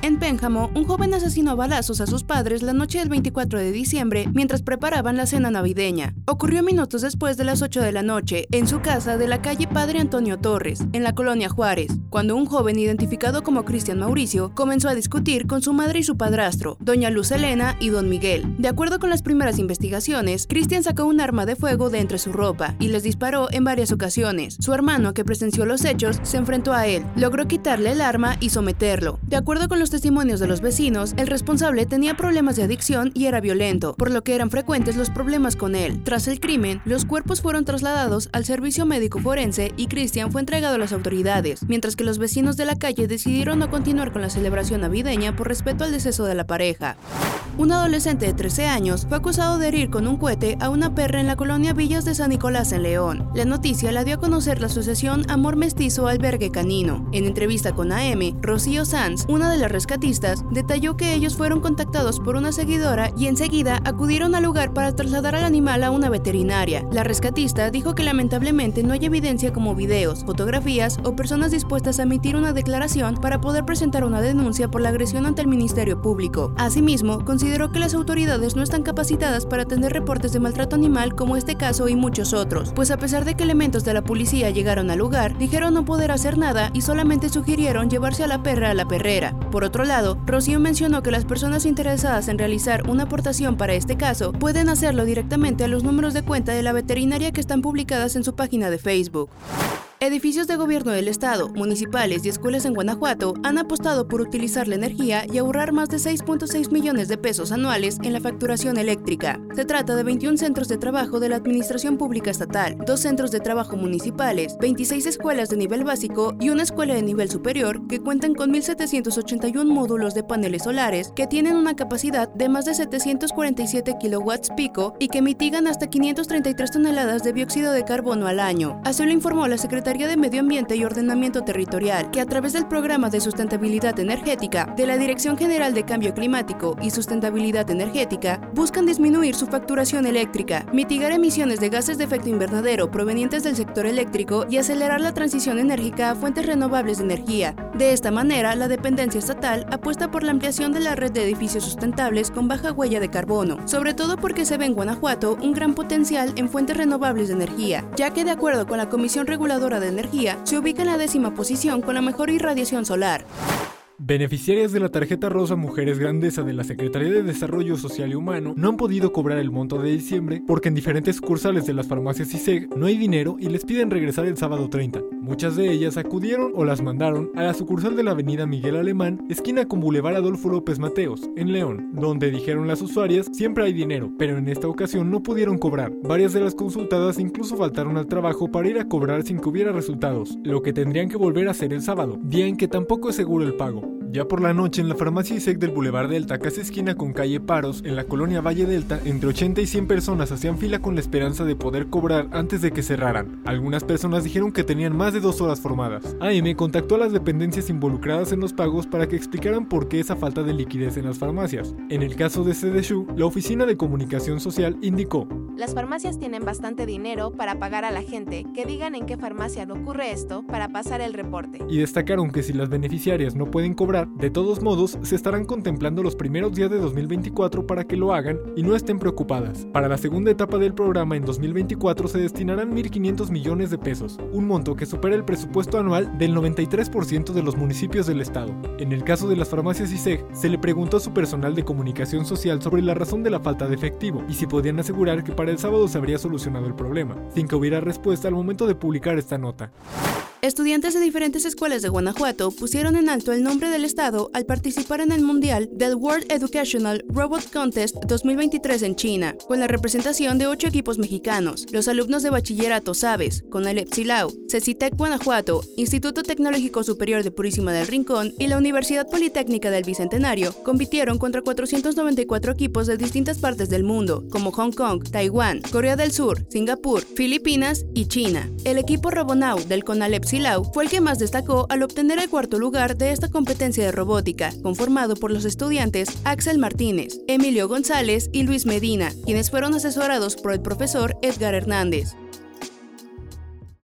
En Pénjamo, un joven asesinó a balazos a sus padres la noche del 24 de diciembre mientras preparaban la cena navideña. Ocurrió minutos después de las 8 de la noche en su casa de la calle Padre Antonio Torres, en la colonia Juárez, cuando un joven identificado como Cristian Mauricio comenzó a discutir con su madre y su padrastro, doña Luz Elena y don Miguel. De acuerdo con las primeras investigaciones, Cristian sacó un arma de fuego de entre su ropa y les disparó en varias ocasiones. Su hermano, que presenció los hechos, se enfrentó a él, logró quitarle el arma y someterlo. De acuerdo con los testimonios de los vecinos, el responsable tenía problemas de adicción y era violento, por lo que eran frecuentes los problemas con él. Tras el crimen, los cuerpos fueron trasladados al servicio médico forense y Christian fue entregado a las autoridades, mientras que los vecinos de la calle decidieron no continuar con la celebración navideña por respeto al deceso de la pareja. Un adolescente de 13 años fue acusado de herir con un cohete a una perra en la colonia Villas de San Nicolás en León. La noticia la dio a conocer la asociación Amor Mestizo Albergue Canino. En entrevista con AM, Rocío Sanz, una de las rescatistas, detalló que ellos fueron contactados por una seguidora y enseguida acudieron al lugar para trasladar al animal a una veterinaria. La rescatista dijo que lamentablemente no hay evidencia como videos, fotografías o personas dispuestas a emitir una declaración para poder presentar una denuncia por la agresión ante el Ministerio Público. Asimismo, consideró que las autoridades no están capacitadas para atender reportes de maltrato animal como este caso y muchos otros, pues a pesar de que elementos de la policía llegaron al lugar, dijeron no poder hacer nada y solamente sugirieron llevarse a la perra a la perrera. Por otro lado, Rocío mencionó que las personas interesadas en realizar una aportación para este caso pueden hacerlo directamente a los números de cuenta de la veterinaria que están publicadas en su página de Facebook. Edificios de gobierno del Estado, municipales y escuelas en Guanajuato han apostado por utilizar la energía y ahorrar más de 6.6 millones de pesos anuales en la facturación eléctrica. Se trata de 21 centros de trabajo de la Administración Pública Estatal, dos centros de trabajo municipales, 26 escuelas de nivel básico y una escuela de nivel superior que cuentan con 1.781 módulos de paneles solares que tienen una capacidad de más de 747 kilowatts pico y que mitigan hasta 533 toneladas de dióxido de carbono al año. Así lo informó la Secretaría de Medio Ambiente y Ordenamiento Territorial, que a través del Programa de Sustentabilidad Energética de la Dirección General de Cambio Climático y Sustentabilidad Energética, buscan disminuir su facturación eléctrica, mitigar emisiones de gases de efecto invernadero provenientes del sector eléctrico y acelerar la transición enérgica a fuentes renovables de energía. De esta manera, la dependencia estatal apuesta por la ampliación de la red de edificios sustentables con baja huella de carbono, sobre todo porque se ve en Guanajuato un gran potencial en fuentes renovables de energía, ya que de acuerdo con la Comisión Reguladora de Energía, se ubica en la décima posición con la mejor irradiación solar. Beneficiarias de la tarjeta rosa Mujeres Grandeza de la Secretaría de Desarrollo Social y Humano no han podido cobrar el monto de diciembre porque en diferentes sucursales de las farmacias ISEG no hay dinero y les piden regresar el sábado 30. Muchas de ellas acudieron o las mandaron a la sucursal de la avenida Miguel Alemán, esquina con Boulevard Adolfo López Mateos, en León, donde dijeron las usuarias siempre hay dinero, pero en esta ocasión no pudieron cobrar. Varias de las consultadas incluso faltaron al trabajo para ir a cobrar sin que hubiera resultados, lo que tendrían que volver a hacer el sábado, día en que tampoco es seguro el pago. Ya por la noche, en la farmacia ISEC del Boulevard Delta, casi esquina con calle Paros, en la colonia Valle Delta, entre 80 y 100 personas hacían fila con la esperanza de poder cobrar antes de que cerraran. Algunas personas dijeron que tenían más de dos horas formadas. AM contactó a las dependencias involucradas en los pagos para que explicaran por qué esa falta de liquidez en las farmacias. En el caso de CDSHU, la Oficina de Comunicación Social indicó las farmacias tienen bastante dinero para pagar a la gente que digan en qué farmacia no ocurre esto para pasar el reporte. Y destacaron que si las beneficiarias no pueden cobrar, de todos modos se estarán contemplando los primeros días de 2024 para que lo hagan y no estén preocupadas. Para la segunda etapa del programa en 2024 se destinarán 1.500 millones de pesos, un monto que supera el presupuesto anual del 93% de los municipios del estado. En el caso de las farmacias ISEG, se le preguntó a su personal de comunicación social sobre la razón de la falta de efectivo y si podían asegurar que para el sábado se habría solucionado el problema, sin que hubiera respuesta al momento de publicar esta nota. Estudiantes de diferentes escuelas de Guanajuato pusieron en alto el nombre del estado al participar en el Mundial del World Educational Robot Contest 2023 en China, con la representación de ocho equipos mexicanos. Los alumnos de bachillerato Sabes, con el CECITEC Guanajuato, Instituto Tecnológico Superior de Purísima del Rincón y la Universidad Politécnica del Bicentenario compitieron contra 494 equipos de distintas partes del mundo, como Hong Kong, Taiwán, Corea del Sur, Singapur, Filipinas y China. El equipo Robonau del CONALEP Silau fue el que más destacó al obtener el cuarto lugar de esta competencia de robótica, conformado por los estudiantes Axel Martínez, Emilio González y Luis Medina, quienes fueron asesorados por el profesor Edgar Hernández.